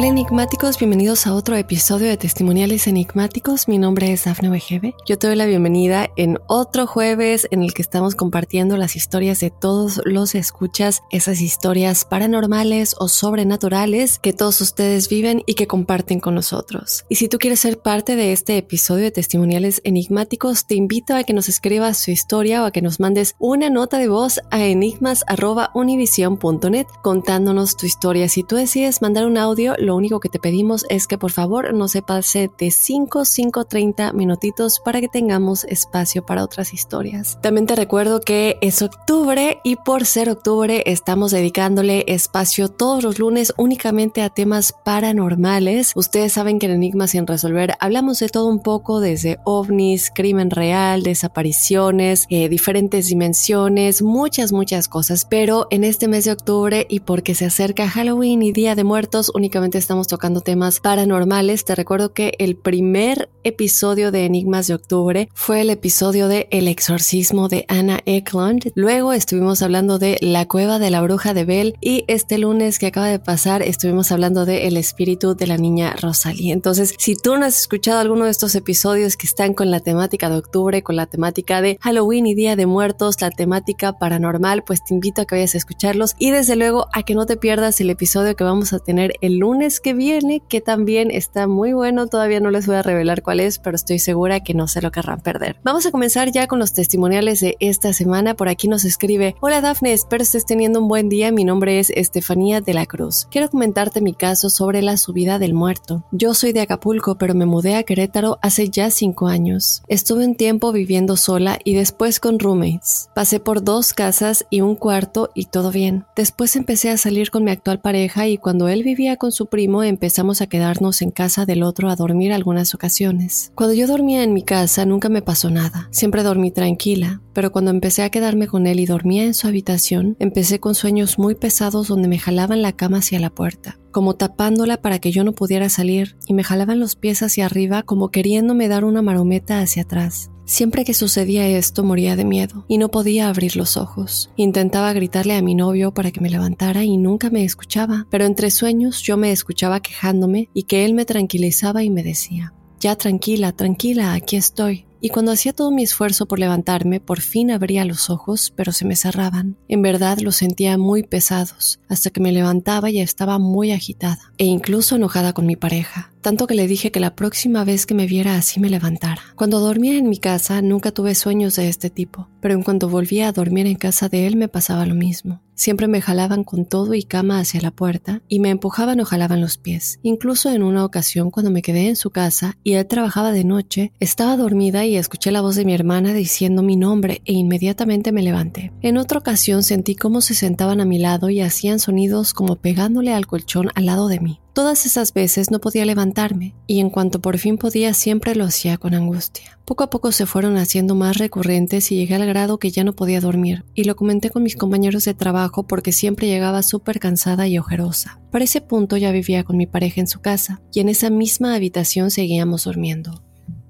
Hola enigmáticos, bienvenidos a otro episodio de Testimoniales Enigmáticos. Mi nombre es Dafne Wegebe. Yo te doy la bienvenida en otro jueves en el que estamos compartiendo las historias de todos los escuchas, esas historias paranormales o sobrenaturales que todos ustedes viven y que comparten con nosotros. Y si tú quieres ser parte de este episodio de Testimoniales Enigmáticos, te invito a que nos escribas su historia o a que nos mandes una nota de voz a enigmas.univision.net contándonos tu historia. Si tú decides mandar un audio, lo único que te pedimos es que por favor no se pase de 5, 5, 30 minutitos para que tengamos espacio para otras historias. También te recuerdo que es octubre y por ser octubre estamos dedicándole espacio todos los lunes únicamente a temas paranormales. Ustedes saben que en Enigmas sin resolver hablamos de todo un poco desde ovnis, crimen real, desapariciones, eh, diferentes dimensiones, muchas, muchas cosas. Pero en este mes de octubre y porque se acerca Halloween y Día de Muertos, únicamente estamos tocando temas paranormales. Te recuerdo que el primer episodio de Enigmas de Octubre fue el episodio de El exorcismo de Anna Eklund. Luego estuvimos hablando de La cueva de la bruja de Bell y este lunes que acaba de pasar estuvimos hablando de El espíritu de la niña Rosalie. Entonces, si tú no has escuchado alguno de estos episodios que están con la temática de octubre, con la temática de Halloween y Día de Muertos, la temática paranormal, pues te invito a que vayas a escucharlos y desde luego a que no te pierdas el episodio que vamos a tener el lunes que viene, que también está muy bueno. Todavía no les voy a revelar cuál es, pero estoy segura que no se lo querrán perder. Vamos a comenzar ya con los testimoniales de esta semana. Por aquí nos escribe, hola Dafne, espero estés teniendo un buen día. Mi nombre es Estefanía de la Cruz. Quiero comentarte mi caso sobre la subida del muerto. Yo soy de Acapulco, pero me mudé a Querétaro hace ya cinco años. Estuve un tiempo viviendo sola y después con roommates. Pasé por dos casas y un cuarto y todo bien. Después empecé a salir con mi actual pareja y cuando él vivía con su primo empezamos a quedarnos en casa del otro a dormir algunas ocasiones. Cuando yo dormía en mi casa nunca me pasó nada, siempre dormí tranquila, pero cuando empecé a quedarme con él y dormía en su habitación, empecé con sueños muy pesados donde me jalaban la cama hacia la puerta como tapándola para que yo no pudiera salir, y me jalaban los pies hacia arriba como queriéndome dar una marometa hacia atrás. Siempre que sucedía esto moría de miedo y no podía abrir los ojos. Intentaba gritarle a mi novio para que me levantara y nunca me escuchaba, pero entre sueños yo me escuchaba quejándome y que él me tranquilizaba y me decía, ya tranquila, tranquila, aquí estoy. Y cuando hacía todo mi esfuerzo por levantarme, por fin abría los ojos, pero se me cerraban. En verdad los sentía muy pesados, hasta que me levantaba y estaba muy agitada, e incluso enojada con mi pareja. Tanto que le dije que la próxima vez que me viera así me levantara. Cuando dormía en mi casa nunca tuve sueños de este tipo, pero en cuanto volvía a dormir en casa de él me pasaba lo mismo. Siempre me jalaban con todo y cama hacia la puerta y me empujaban o jalaban los pies. Incluso en una ocasión cuando me quedé en su casa y él trabajaba de noche, estaba dormida y escuché la voz de mi hermana diciendo mi nombre e inmediatamente me levanté. En otra ocasión sentí cómo se sentaban a mi lado y hacían sonidos como pegándole al colchón al lado de mí. Todas esas veces no podía levantarme y en cuanto por fin podía siempre lo hacía con angustia. Poco a poco se fueron haciendo más recurrentes y llegué al grado que ya no podía dormir y lo comenté con mis compañeros de trabajo porque siempre llegaba súper cansada y ojerosa. Para ese punto ya vivía con mi pareja en su casa y en esa misma habitación seguíamos durmiendo.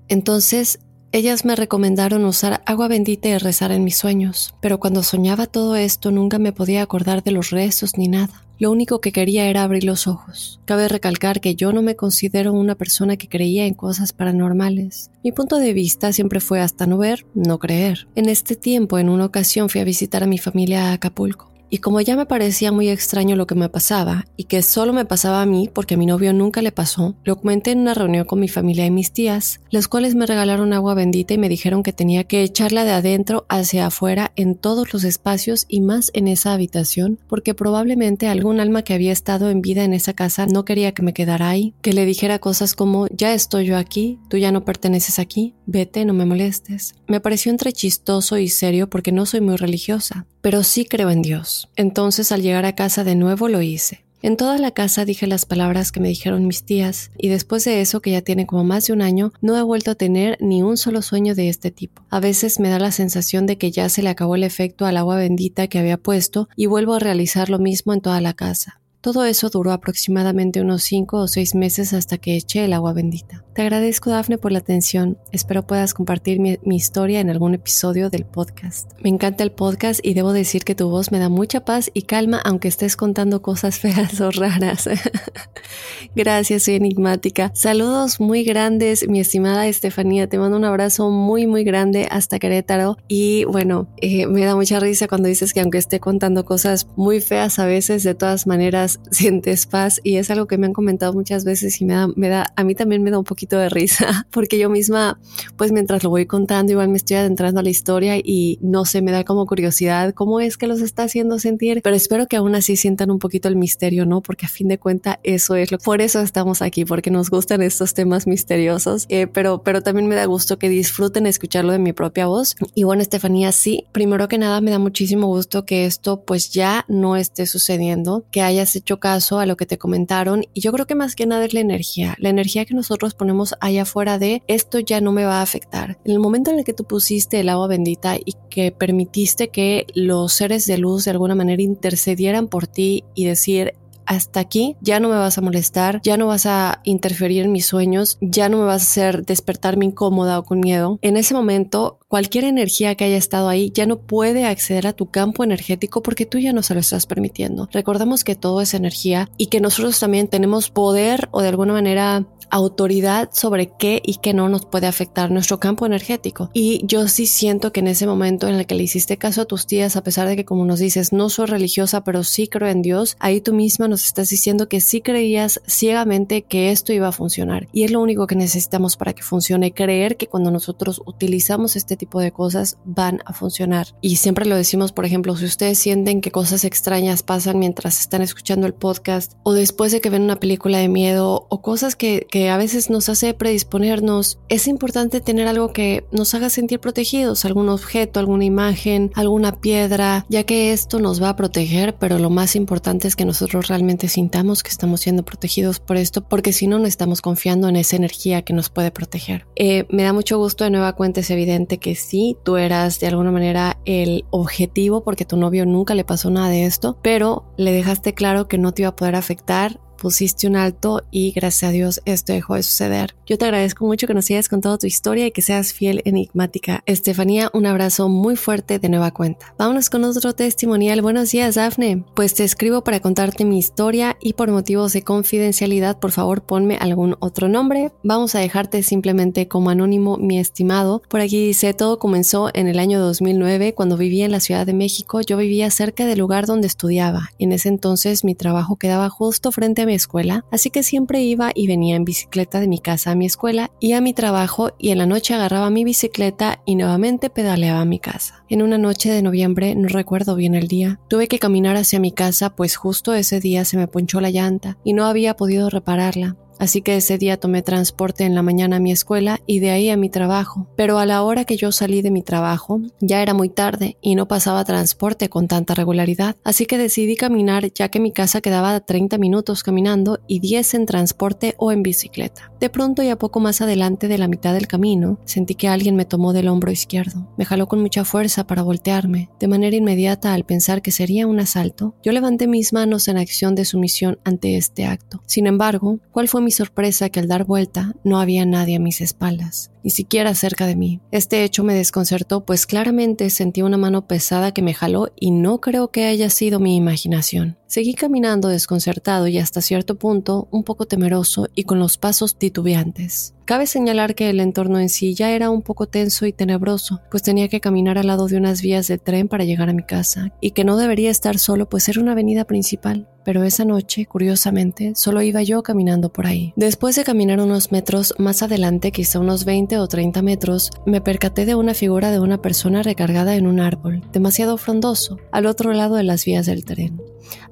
Entonces ellas me recomendaron usar agua bendita y rezar en mis sueños, pero cuando soñaba todo esto nunca me podía acordar de los rezos ni nada. Lo único que quería era abrir los ojos. Cabe recalcar que yo no me considero una persona que creía en cosas paranormales. Mi punto de vista siempre fue hasta no ver, no creer. En este tiempo, en una ocasión fui a visitar a mi familia a Acapulco. Y como ya me parecía muy extraño lo que me pasaba y que solo me pasaba a mí porque a mi novio nunca le pasó, lo comenté en una reunión con mi familia y mis tías, las cuales me regalaron agua bendita y me dijeron que tenía que echarla de adentro hacia afuera en todos los espacios y más en esa habitación porque probablemente algún alma que había estado en vida en esa casa no quería que me quedara ahí, que le dijera cosas como ya estoy yo aquí, tú ya no perteneces aquí, vete, no me molestes. Me pareció entre chistoso y serio porque no soy muy religiosa, pero sí creo en Dios. Entonces al llegar a casa de nuevo lo hice. En toda la casa dije las palabras que me dijeron mis tías y después de eso, que ya tiene como más de un año, no he vuelto a tener ni un solo sueño de este tipo. A veces me da la sensación de que ya se le acabó el efecto al agua bendita que había puesto y vuelvo a realizar lo mismo en toda la casa. Todo eso duró aproximadamente unos 5 o 6 meses hasta que eché el agua bendita. Te agradezco, Dafne, por la atención. Espero puedas compartir mi, historia en algún episodio del podcast. Me encanta el podcast y debo decir que tu voz me da mucha paz y calma aunque estés contando cosas feas o raras. Gracias, soy enigmática. Saludos muy grandes, mi estimada Estefanía. Te mando un abrazo muy, muy grande hasta Querétaro. Y bueno, eh, me da mucha risa cuando dices que aunque esté contando cosas muy feas a veces, de todas maneras, sientes paz y es algo que me han comentado muchas veces y me da, me da, a mí también me da un poquito de risa porque yo misma, pues mientras lo voy contando, igual me estoy adentrando a la historia y no sé, me da como curiosidad cómo es que los está haciendo sentir, pero espero que aún así sientan un poquito el misterio, ¿no? Porque a fin de cuentas eso es lo, por eso estamos aquí, porque nos gustan estos temas misteriosos, eh, pero, pero también me da gusto que disfruten escucharlo de mi propia voz. Y bueno, Estefanía, sí, primero que nada me da muchísimo gusto que esto pues ya no esté sucediendo, que hayas hecho caso a lo que te comentaron y yo creo que más que nada es la energía, la energía que nosotros ponemos allá afuera de esto ya no me va a afectar. En el momento en el que tú pusiste el agua bendita y que permitiste que los seres de luz de alguna manera intercedieran por ti y decir hasta aquí, ya no me vas a molestar, ya no vas a interferir en mis sueños, ya no me vas a hacer despertarme incómoda o con miedo. En ese momento, cualquier energía que haya estado ahí ya no puede acceder a tu campo energético porque tú ya no se lo estás permitiendo. Recordamos que todo es energía y que nosotros también tenemos poder o de alguna manera autoridad sobre qué y qué no nos puede afectar nuestro campo energético. Y yo sí siento que en ese momento en el que le hiciste caso a tus tías, a pesar de que como nos dices, no soy religiosa, pero sí creo en Dios, ahí tú misma nos estás diciendo que sí creías ciegamente que esto iba a funcionar. Y es lo único que necesitamos para que funcione, creer que cuando nosotros utilizamos este tipo de cosas van a funcionar. Y siempre lo decimos, por ejemplo, si ustedes sienten que cosas extrañas pasan mientras están escuchando el podcast o después de que ven una película de miedo o cosas que a veces nos hace predisponernos, es importante tener algo que nos haga sentir protegidos, algún objeto, alguna imagen, alguna piedra, ya que esto nos va a proteger, pero lo más importante es que nosotros realmente sintamos que estamos siendo protegidos por esto, porque si no, no estamos confiando en esa energía que nos puede proteger. Eh, me da mucho gusto de nueva cuenta, es evidente que sí, tú eras de alguna manera el objetivo, porque tu novio nunca le pasó nada de esto, pero le dejaste claro que no te iba a poder afectar pusiste un alto y gracias a Dios esto dejó de suceder. Yo te agradezco mucho que nos hayas contado tu historia y que seas fiel enigmática. Estefanía, un abrazo muy fuerte de nueva cuenta. Vámonos con otro testimonial. Buenos días, Dafne. Pues te escribo para contarte mi historia y por motivos de confidencialidad, por favor, ponme algún otro nombre. Vamos a dejarte simplemente como anónimo, mi estimado. Por aquí dice, todo comenzó en el año 2009 cuando vivía en la Ciudad de México. Yo vivía cerca del lugar donde estudiaba. En ese entonces mi trabajo quedaba justo frente a escuela, así que siempre iba y venía en bicicleta de mi casa a mi escuela y a mi trabajo y en la noche agarraba mi bicicleta y nuevamente pedaleaba a mi casa. En una noche de noviembre, no recuerdo bien el día, tuve que caminar hacia mi casa pues justo ese día se me ponchó la llanta y no había podido repararla. Así que ese día tomé transporte en la mañana a mi escuela y de ahí a mi trabajo. Pero a la hora que yo salí de mi trabajo ya era muy tarde y no pasaba transporte con tanta regularidad. Así que decidí caminar ya que mi casa quedaba a 30 minutos caminando y 10 en transporte o en bicicleta. De pronto y a poco más adelante de la mitad del camino, sentí que alguien me tomó del hombro izquierdo. Me jaló con mucha fuerza para voltearme. De manera inmediata, al pensar que sería un asalto, yo levanté mis manos en acción de sumisión ante este acto. Sin embargo, ¿cuál fue mi sorpresa que al dar vuelta no había nadie a mis espaldas, ni siquiera cerca de mí. Este hecho me desconcertó, pues claramente sentí una mano pesada que me jaló y no creo que haya sido mi imaginación. Seguí caminando desconcertado y hasta cierto punto un poco temeroso y con los pasos titubeantes. Cabe señalar que el entorno en sí ya era un poco tenso y tenebroso, pues tenía que caminar al lado de unas vías de tren para llegar a mi casa, y que no debería estar solo, pues era una avenida principal. Pero esa noche, curiosamente, solo iba yo caminando por ahí. Después de caminar unos metros más adelante, quizá unos 20 o 30 metros, me percaté de una figura de una persona recargada en un árbol, demasiado frondoso, al otro lado de las vías del tren.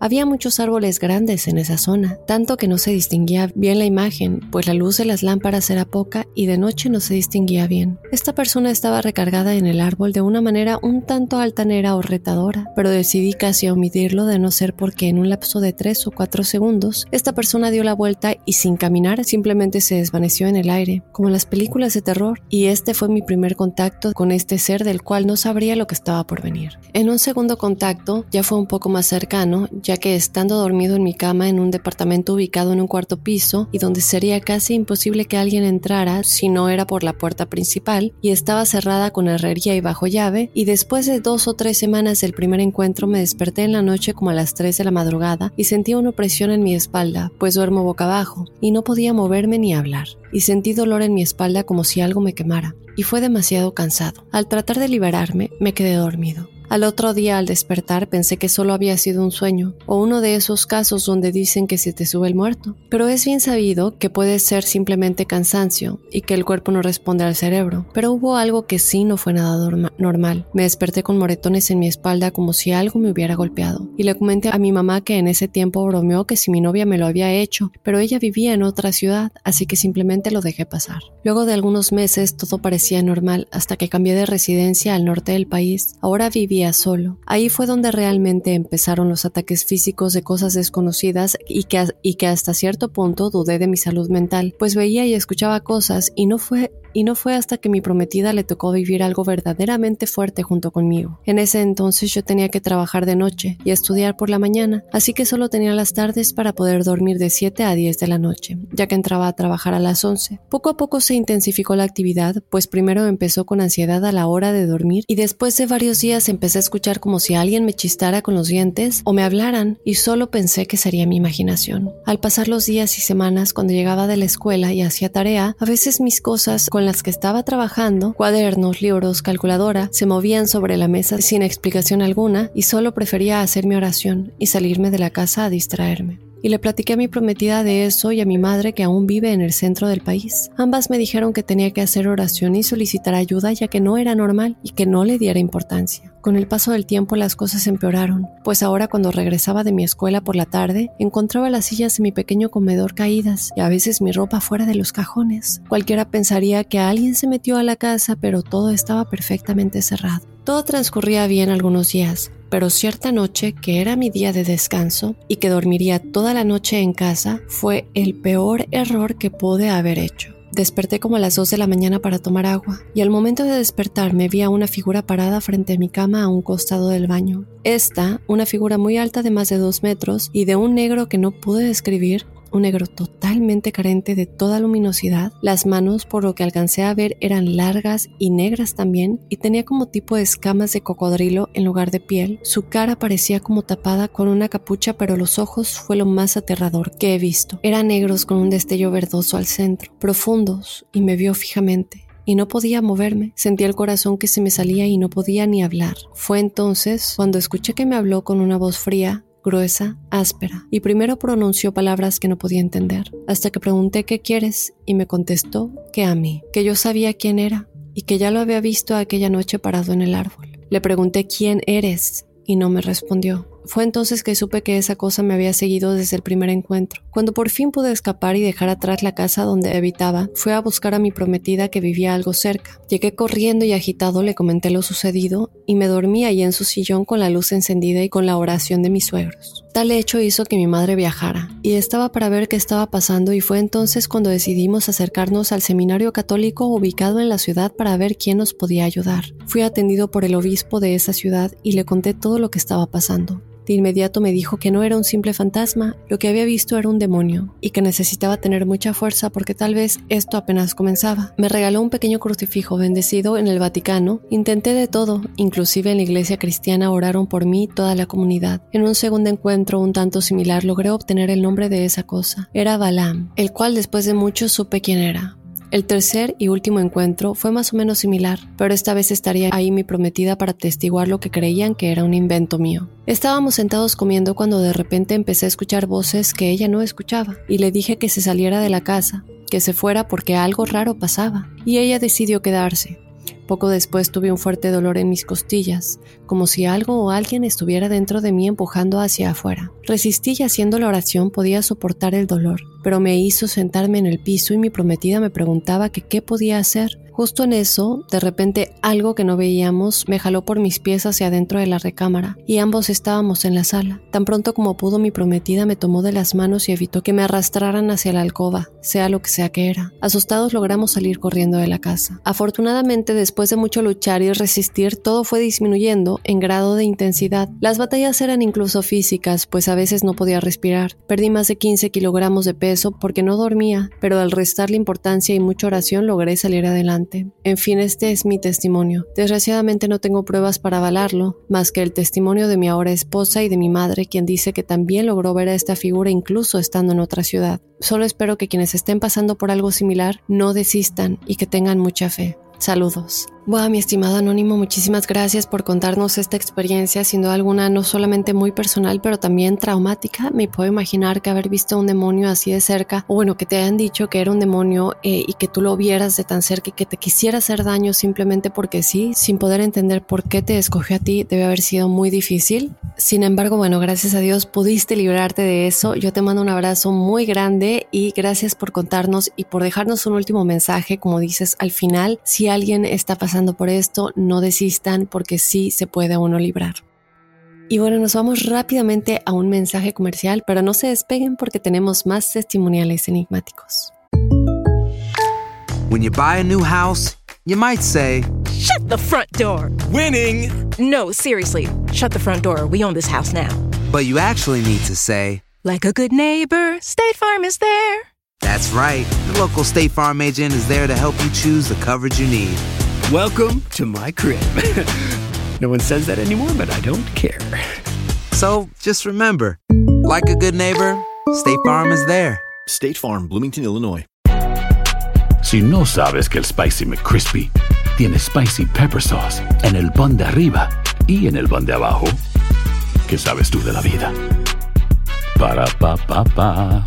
Había muchos árboles grandes en esa zona, tanto que no se distinguía bien la imagen, pues la luz de las lámparas era poca y de noche no se distinguía bien. Esta persona estaba recargada en el árbol de una manera un tanto altanera o retadora, pero decidí casi omitirlo de no ser porque en un lapso de tres o cuatro segundos, esta persona dio la vuelta y sin caminar simplemente se desvaneció en el aire, como en las películas de terror, y este fue mi primer contacto con este ser del cual no sabría lo que estaba por venir. En un segundo contacto, ya fue un poco más cercano, ya que estando dormido en mi cama en un departamento ubicado en un cuarto piso y donde sería casi imposible que alguien entrara si no era por la puerta principal y estaba cerrada con herrería y bajo llave y después de dos o tres semanas del primer encuentro me desperté en la noche como a las 3 de la madrugada y sentía una opresión en mi espalda, pues duermo boca abajo y no podía moverme ni hablar y sentí dolor en mi espalda como si algo me quemara y fue demasiado cansado. Al tratar de liberarme me quedé dormido. Al otro día al despertar pensé que solo había sido un sueño o uno de esos casos donde dicen que se te sube el muerto, pero es bien sabido que puede ser simplemente cansancio y que el cuerpo no responde al cerebro, pero hubo algo que sí no fue nada normal. Me desperté con moretones en mi espalda como si algo me hubiera golpeado y le comenté a mi mamá que en ese tiempo bromeó que si mi novia me lo había hecho, pero ella vivía en otra ciudad, así que simplemente lo dejé pasar. Luego de algunos meses todo parecía normal hasta que cambié de residencia al norte del país. Ahora vivía solo. Ahí fue donde realmente empezaron los ataques físicos de cosas desconocidas y que, y que hasta cierto punto dudé de mi salud mental, pues veía y escuchaba cosas y no fue y no fue hasta que mi prometida le tocó vivir algo verdaderamente fuerte junto conmigo. En ese entonces yo tenía que trabajar de noche y estudiar por la mañana, así que solo tenía las tardes para poder dormir de 7 a 10 de la noche, ya que entraba a trabajar a las 11. Poco a poco se intensificó la actividad, pues primero empezó con ansiedad a la hora de dormir y después de varios días empecé a escuchar como si alguien me chistara con los dientes o me hablaran y solo pensé que sería mi imaginación. Al pasar los días y semanas cuando llegaba de la escuela y hacía tarea, a veces mis cosas con las que estaba trabajando, cuadernos, libros, calculadora, se movían sobre la mesa sin explicación alguna y solo prefería hacer mi oración y salirme de la casa a distraerme y le platiqué a mi prometida de eso y a mi madre que aún vive en el centro del país. Ambas me dijeron que tenía que hacer oración y solicitar ayuda ya que no era normal y que no le diera importancia. Con el paso del tiempo las cosas empeoraron, pues ahora cuando regresaba de mi escuela por la tarde encontraba las sillas de mi pequeño comedor caídas y a veces mi ropa fuera de los cajones. Cualquiera pensaría que alguien se metió a la casa pero todo estaba perfectamente cerrado. Todo transcurría bien algunos días, pero cierta noche, que era mi día de descanso y que dormiría toda la noche en casa, fue el peor error que pude haber hecho. Desperté como a las 2 de la mañana para tomar agua y al momento de despertarme vi a una figura parada frente a mi cama a un costado del baño. Esta, una figura muy alta de más de 2 metros y de un negro que no pude describir, un negro totalmente carente de toda luminosidad. Las manos, por lo que alcancé a ver, eran largas y negras también y tenía como tipo de escamas de cocodrilo en lugar de piel. Su cara parecía como tapada con una capucha, pero los ojos fue lo más aterrador que he visto. Eran negros con un destello verdoso al centro, profundos, y me vio fijamente y no podía moverme. Sentía el corazón que se me salía y no podía ni hablar. Fue entonces cuando escuché que me habló con una voz fría, gruesa, áspera, y primero pronunció palabras que no podía entender, hasta que pregunté qué quieres y me contestó que a mí, que yo sabía quién era y que ya lo había visto aquella noche parado en el árbol. Le pregunté quién eres y no me respondió. Fue entonces que supe que esa cosa me había seguido desde el primer encuentro. Cuando por fin pude escapar y dejar atrás la casa donde habitaba, fui a buscar a mi prometida que vivía algo cerca. Llegué corriendo y agitado, le comenté lo sucedido y me dormí ahí en su sillón con la luz encendida y con la oración de mis suegros. Tal hecho hizo que mi madre viajara y estaba para ver qué estaba pasando y fue entonces cuando decidimos acercarnos al seminario católico ubicado en la ciudad para ver quién nos podía ayudar. Fui atendido por el obispo de esa ciudad y le conté todo lo que estaba pasando. De inmediato me dijo que no era un simple fantasma, lo que había visto era un demonio y que necesitaba tener mucha fuerza porque tal vez esto apenas comenzaba. Me regaló un pequeño crucifijo bendecido en el Vaticano. Intenté de todo, inclusive en la iglesia cristiana oraron por mí toda la comunidad. En un segundo encuentro un tanto similar logré obtener el nombre de esa cosa. Era Balaam, el cual después de mucho supe quién era. El tercer y último encuentro fue más o menos similar, pero esta vez estaría ahí mi prometida para testiguar lo que creían que era un invento mío. Estábamos sentados comiendo cuando de repente empecé a escuchar voces que ella no escuchaba y le dije que se saliera de la casa, que se fuera porque algo raro pasaba, y ella decidió quedarse. Poco después tuve un fuerte dolor en mis costillas, como si algo o alguien estuviera dentro de mí empujando hacia afuera. Resistí y haciendo la oración podía soportar el dolor, pero me hizo sentarme en el piso y mi prometida me preguntaba que qué podía hacer. Justo en eso, de repente algo que no veíamos me jaló por mis pies hacia adentro de la recámara y ambos estábamos en la sala. Tan pronto como pudo mi prometida me tomó de las manos y evitó que me arrastraran hacia la alcoba, sea lo que sea que era. Asustados logramos salir corriendo de la casa. Afortunadamente, después de mucho luchar y resistir, todo fue disminuyendo en grado de intensidad. Las batallas eran incluso físicas, pues a veces no podía respirar. Perdí más de 15 kilogramos de peso porque no dormía, pero al restarle importancia y mucha oración logré salir adelante. En fin, este es mi testimonio. Desgraciadamente no tengo pruebas para avalarlo, más que el testimonio de mi ahora esposa y de mi madre, quien dice que también logró ver a esta figura incluso estando en otra ciudad. Solo espero que quienes estén pasando por algo similar no desistan y que tengan mucha fe. Saludos. Bueno, mi estimado anónimo, muchísimas gracias por contarnos esta experiencia, siendo alguna no solamente muy personal, pero también traumática. Me puedo imaginar que haber visto a un demonio así de cerca, o bueno, que te hayan dicho que era un demonio eh, y que tú lo vieras de tan cerca y que te quisiera hacer daño simplemente porque sí, sin poder entender por qué te escogió a ti, debe haber sido muy difícil. Sin embargo, bueno, gracias a Dios pudiste librarte de eso. Yo te mando un abrazo muy grande y gracias por contarnos y por dejarnos un último mensaje, como dices al final, si alguien está pasando por esto, no desistan porque sí se puede uno librar. Y bueno, nos vamos rápidamente a un mensaje comercial, pero no se despeguen porque tenemos más testimoniales enigmáticos. When you buy a new house, you might say, Shut the front door! Winning! No, seriously, shut the front door. We own this house now. But you actually need to say, Like a good neighbor, State Farm is there. That's right. The local State Farm agent is there to help you choose the coverage you need. Welcome to my crib. no one says that anymore, but I don't care. So just remember, like a good neighbor, State Farm is there. State Farm, Bloomington, Illinois. Si no sabes que el Spicy McCrispy tiene Spicy Pepper Sauce en el pan de arriba y en el pan de abajo, ¿qué sabes tú de la vida? Para, pa, pa, pa.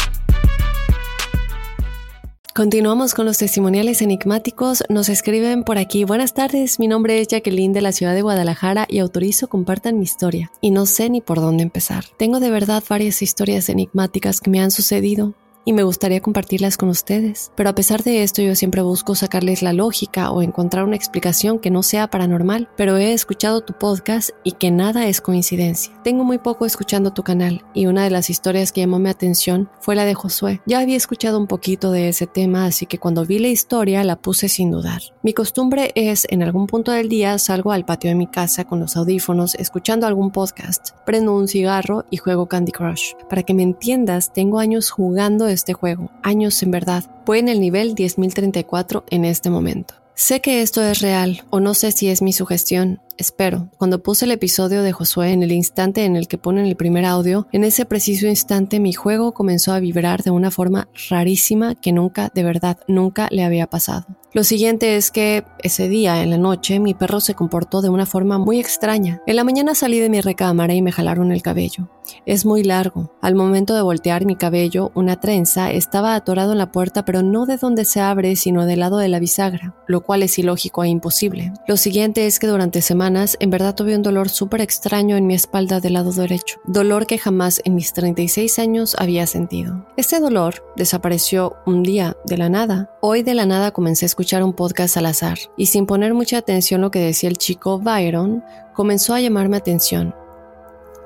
Continuamos con los testimoniales enigmáticos. Nos escriben por aquí. Buenas tardes, mi nombre es Jacqueline de la ciudad de Guadalajara y autorizo compartan mi historia. Y no sé ni por dónde empezar. Tengo de verdad varias historias enigmáticas que me han sucedido y me gustaría compartirlas con ustedes. Pero a pesar de esto yo siempre busco sacarles la lógica o encontrar una explicación que no sea paranormal, pero he escuchado tu podcast y que nada es coincidencia. Tengo muy poco escuchando tu canal y una de las historias que llamó mi atención fue la de Josué. Ya había escuchado un poquito de ese tema, así que cuando vi la historia la puse sin dudar. Mi costumbre es en algún punto del día salgo al patio de mi casa con los audífonos escuchando algún podcast, prendo un cigarro y juego Candy Crush. Para que me entiendas, tengo años jugando este juego, años en verdad. Voy en el nivel 10.034 en este momento. Sé que esto es real, o no sé si es mi sugestión, espero. Cuando puse el episodio de Josué en el instante en el que ponen el primer audio, en ese preciso instante mi juego comenzó a vibrar de una forma rarísima que nunca, de verdad, nunca le había pasado. Lo siguiente es que ese día, en la noche, mi perro se comportó de una forma muy extraña. En la mañana salí de mi recámara y me jalaron el cabello. Es muy largo. Al momento de voltear mi cabello, una trenza estaba atorado en la puerta, pero no de donde se abre, sino del lado de la bisagra, lo cual es ilógico e imposible. Lo siguiente es que durante semanas en verdad tuve un dolor súper extraño en mi espalda del lado derecho, dolor que jamás en mis 36 años había sentido. Este dolor desapareció un día de la nada. Hoy de la nada comencé a escuchar un podcast al azar y sin poner mucha atención lo que decía el chico Byron, comenzó a llamarme atención.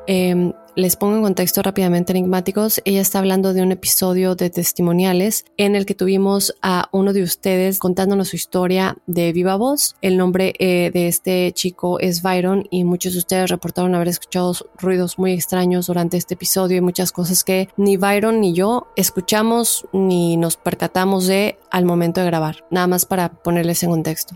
Eh, les pongo en contexto rápidamente enigmáticos. Ella está hablando de un episodio de testimoniales en el que tuvimos a uno de ustedes contándonos su historia de viva voz. El nombre eh, de este chico es Byron y muchos de ustedes reportaron haber escuchado ruidos muy extraños durante este episodio y muchas cosas que ni Byron ni yo escuchamos ni nos percatamos de al momento de grabar. Nada más para ponerles en contexto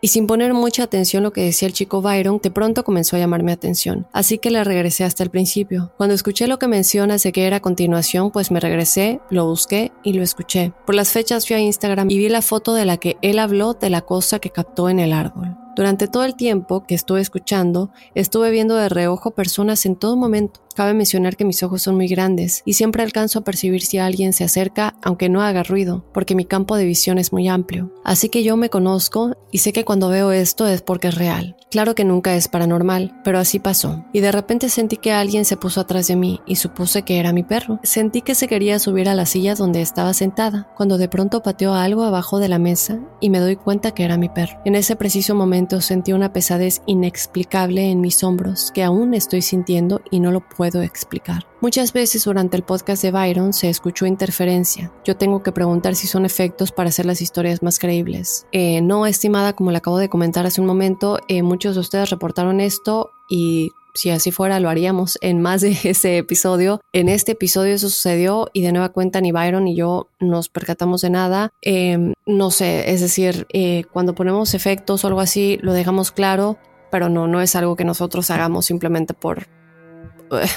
y sin poner mucha atención lo que decía el chico Byron, de pronto comenzó a llamarme atención, así que le regresé hasta el principio. Cuando escuché lo que menciona de que era a continuación, pues me regresé, lo busqué y lo escuché. Por las fechas fui a Instagram y vi la foto de la que él habló de la cosa que captó en el árbol. Durante todo el tiempo que estuve escuchando, estuve viendo de reojo personas en todo momento. Cabe mencionar que mis ojos son muy grandes y siempre alcanzo a percibir si alguien se acerca, aunque no haga ruido, porque mi campo de visión es muy amplio. Así que yo me conozco y sé que cuando veo esto es porque es real. Claro que nunca es paranormal, pero así pasó. Y de repente sentí que alguien se puso atrás de mí y supuse que era mi perro. Sentí que se quería subir a la silla donde estaba sentada, cuando de pronto pateó algo abajo de la mesa y me doy cuenta que era mi perro. En ese preciso momento sentí una pesadez inexplicable en mis hombros que aún estoy sintiendo y no lo puedo explicar. Muchas veces durante el podcast de Byron se escuchó interferencia. Yo tengo que preguntar si son efectos para hacer las historias más creíbles. Eh, no, estimada, como le acabo de comentar hace un momento, eh, muchos de ustedes reportaron esto y si así fuera lo haríamos en más de ese episodio. En este episodio eso sucedió y de nueva cuenta ni Byron ni yo nos percatamos de nada. Em, no sé, es decir, eh, cuando ponemos efectos o algo así lo dejamos claro, pero no, no es algo que nosotros hagamos simplemente por,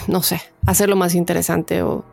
no sé, hacerlo más interesante o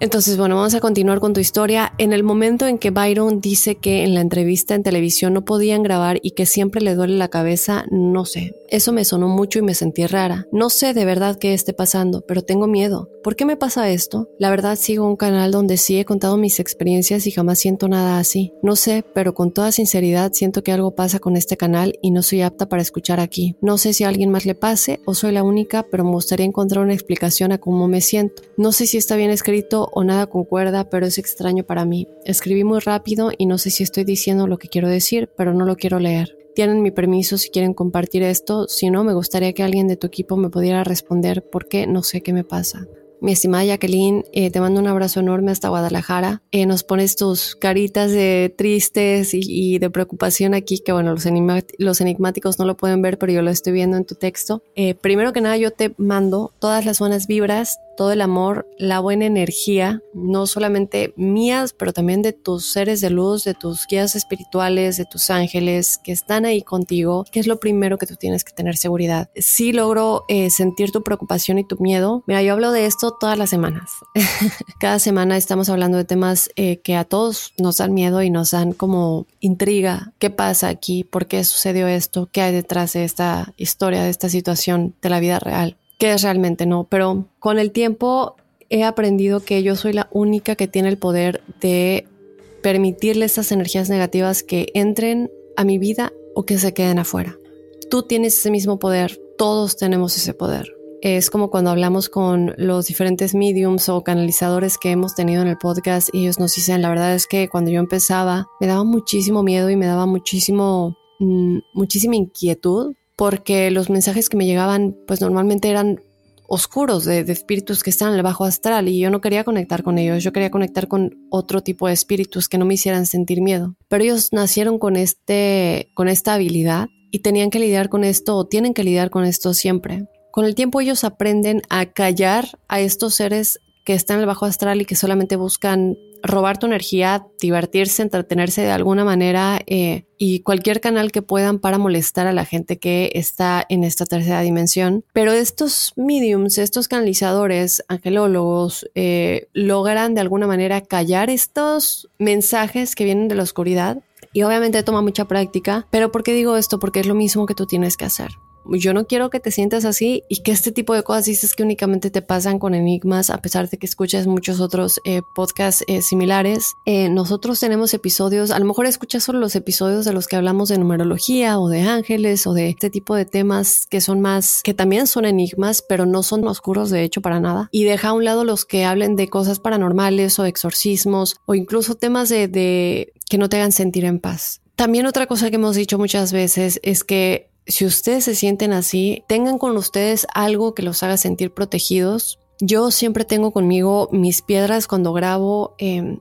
entonces, bueno, vamos a continuar con tu historia. En el momento en que Byron dice que en la entrevista en televisión no podían grabar y que siempre le duele la cabeza, no sé. Eso me sonó mucho y me sentí rara. No sé de verdad qué esté pasando, pero tengo miedo. ¿Por qué me pasa esto? La verdad sigo un canal donde sí he contado mis experiencias y jamás siento nada así. No sé, pero con toda sinceridad siento que algo pasa con este canal y no soy apta para escuchar aquí. No sé si a alguien más le pase o soy la única, pero me gustaría encontrar una explicación a cómo me siento. No sé si está bien escrito o nada concuerda, pero es extraño para mí. Escribí muy rápido y no sé si estoy diciendo lo que quiero decir, pero no lo quiero leer. Tienen mi permiso si quieren compartir esto, si no, me gustaría que alguien de tu equipo me pudiera responder porque no sé qué me pasa. Mi estimada Jacqueline, eh, te mando un abrazo enorme hasta Guadalajara. Eh, nos pones tus caritas de tristes y, de preocupación aquí, que bueno, los, enigmáticos no lo pueden ver, pero yo lo estoy viendo en tu texto. Eh, primero que nada, yo te mando todas las buenas vibras, todo el amor, la buena energía, no solamente mías, pero también de tus seres de luz, de tus guías espirituales, de tus ángeles que están ahí contigo, que es lo primero que tú tienes que tener seguridad. Sí logro sentir tu preocupación y tu miedo. Mira, yo hablo de esto todas las semanas. Cada semana estamos hablando de temas eh, que a todos nos dan miedo y nos dan como intriga. ¿Qué pasa aquí? ¿Por qué sucedió esto? ¿Qué hay detrás de esta historia, de esta situación de la vida real? ¿Qué es realmente no? Pero con el tiempo he aprendido que yo soy la única que tiene el poder de permitirle estas energías negativas que entren a mi vida o que se queden afuera. Tú tienes ese mismo poder, todos tenemos ese poder es como cuando hablamos con los diferentes mediums o canalizadores que hemos tenido en el podcast y ellos nos dicen, la verdad es que cuando yo empezaba me daba muchísimo miedo y me daba muchísimo, mm, muchísima inquietud porque los mensajes que me llegaban pues normalmente eran oscuros de, espíritus que están en el bajo astral y yo no quería conectar con ellos, yo quería conectar con otro tipo de espíritus que no me hicieran sentir miedo. Pero ellos nacieron con, este, con esta habilidad y tenían que lidiar con esto o tienen que lidiar con esto siempre. Con el tiempo ellos aprenden a callar a estos seres que están en el bajo astral y que solamente buscan robar tu energía, divertirse, entretenerse de alguna manera eh, y cualquier canal que puedan para molestar a la gente que está en esta tercera dimensión. Pero estos mediums, estos canalizadores, angelólogos, eh, logran de alguna manera callar estos mensajes que vienen de la oscuridad y obviamente toma mucha práctica. Pero ¿por qué digo esto? Porque es lo mismo que tú tienes que hacer yo no quiero que te sientas así y que este tipo de cosas dices que únicamente te pasan con enigmas, a pesar de que escuchas muchos otros eh, podcasts eh, similares. Eh, nosotros tenemos episodios, a lo mejor escuchas solo los episodios de los que hablamos de numerología o de ángeles o de este tipo de temas que son más, que también son enigmas, pero no son oscuros de hecho para nada. Y deja a un lado los que hablen de cosas paranormales o exorcismos o incluso temas de, de que no te hagan sentir en paz. También otra cosa que hemos dicho muchas veces es que si ustedes se sienten así, tengan con ustedes algo que los haga sentir protegidos. Yo siempre tengo conmigo mis piedras cuando grabo. Eh,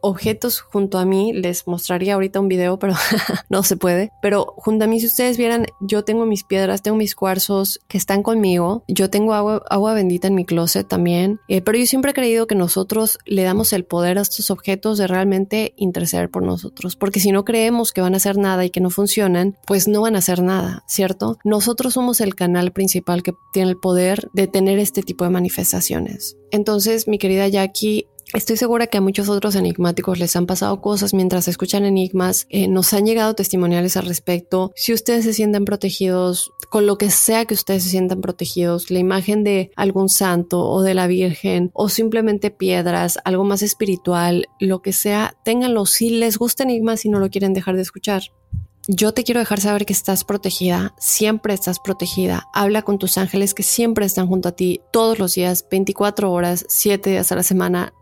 objetos junto a mí, les mostraría ahorita un video, pero no se puede. Pero junto a mí, si ustedes vieran, yo tengo mis piedras, tengo mis cuarzos que están conmigo. Yo tengo agua, agua bendita en mi closet también. Eh, pero yo siempre he creído que nosotros le damos el poder a estos objetos de realmente interceder por nosotros. Porque si no creemos que van a hacer nada y que no funcionan, pues no van a hacer nada, ¿cierto? Nosotros somos el canal principal que tiene el poder de tener este tipo de manifestaciones. Entonces, mi querida Jackie, Estoy segura que a muchos otros enigmáticos les han pasado cosas mientras escuchan enigmas, eh, nos han llegado testimoniales al respecto. Si ustedes se sienten protegidos, con lo que sea que ustedes se sientan protegidos, la imagen de algún santo o de la Virgen o simplemente piedras, algo más espiritual, lo que sea, ténganlo si les gusta enigmas y no lo quieren dejar de escuchar. Yo te quiero dejar saber que estás protegida, siempre estás protegida. Habla con tus ángeles que siempre están junto a ti todos los días, 24 horas, 7 días a la semana.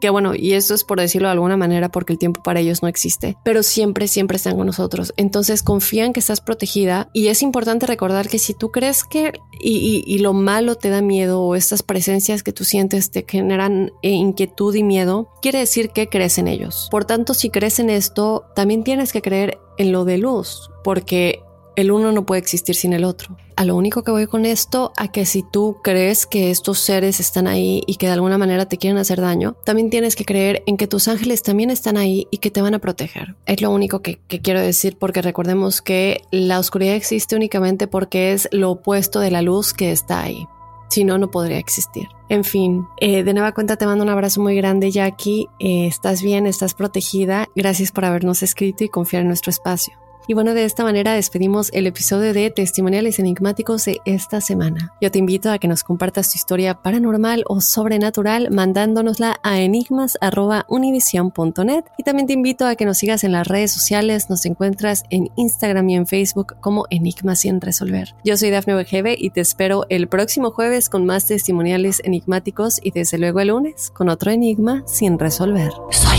Que bueno, y eso es por decirlo de alguna manera porque el tiempo para ellos no existe, pero siempre, siempre están con nosotros. Entonces confían que estás protegida y es importante recordar que si tú crees que y, lo malo te da miedo o estas presencias que tú sientes te generan eh, inquietud y miedo, quiere decir que crees en ellos. Por tanto, si crees en esto, también tienes que creer en lo de luz, porque el uno no puede existir sin el otro. A lo único que voy con esto, a que si tú crees que estos seres están ahí y que de alguna manera te quieren hacer daño, también tienes que creer en que tus ángeles también están ahí y que te van a proteger. Es lo único que, quiero decir porque recordemos que la oscuridad existe únicamente porque es lo opuesto de la luz que está ahí. Si no, no podría existir. En fin, eh, de nueva cuenta te mando un abrazo muy grande, Jackie. Eh, estás bien, estás protegida. Gracias por habernos escrito y confiar en nuestro espacio. Y bueno, de esta manera despedimos el episodio de Testimoniales Enigmáticos de esta semana. Yo te invito a que nos compartas tu historia paranormal o sobrenatural mandándonosla a enigmas.univision.net y también te invito a que nos sigas en las redes sociales, nos encuentras en Instagram y en Facebook como Enigmas sin resolver. Yo soy Dafne Wegebe y te espero el próximo jueves con más testimoniales enigmáticos y desde luego el lunes con otro enigma sin resolver. Soy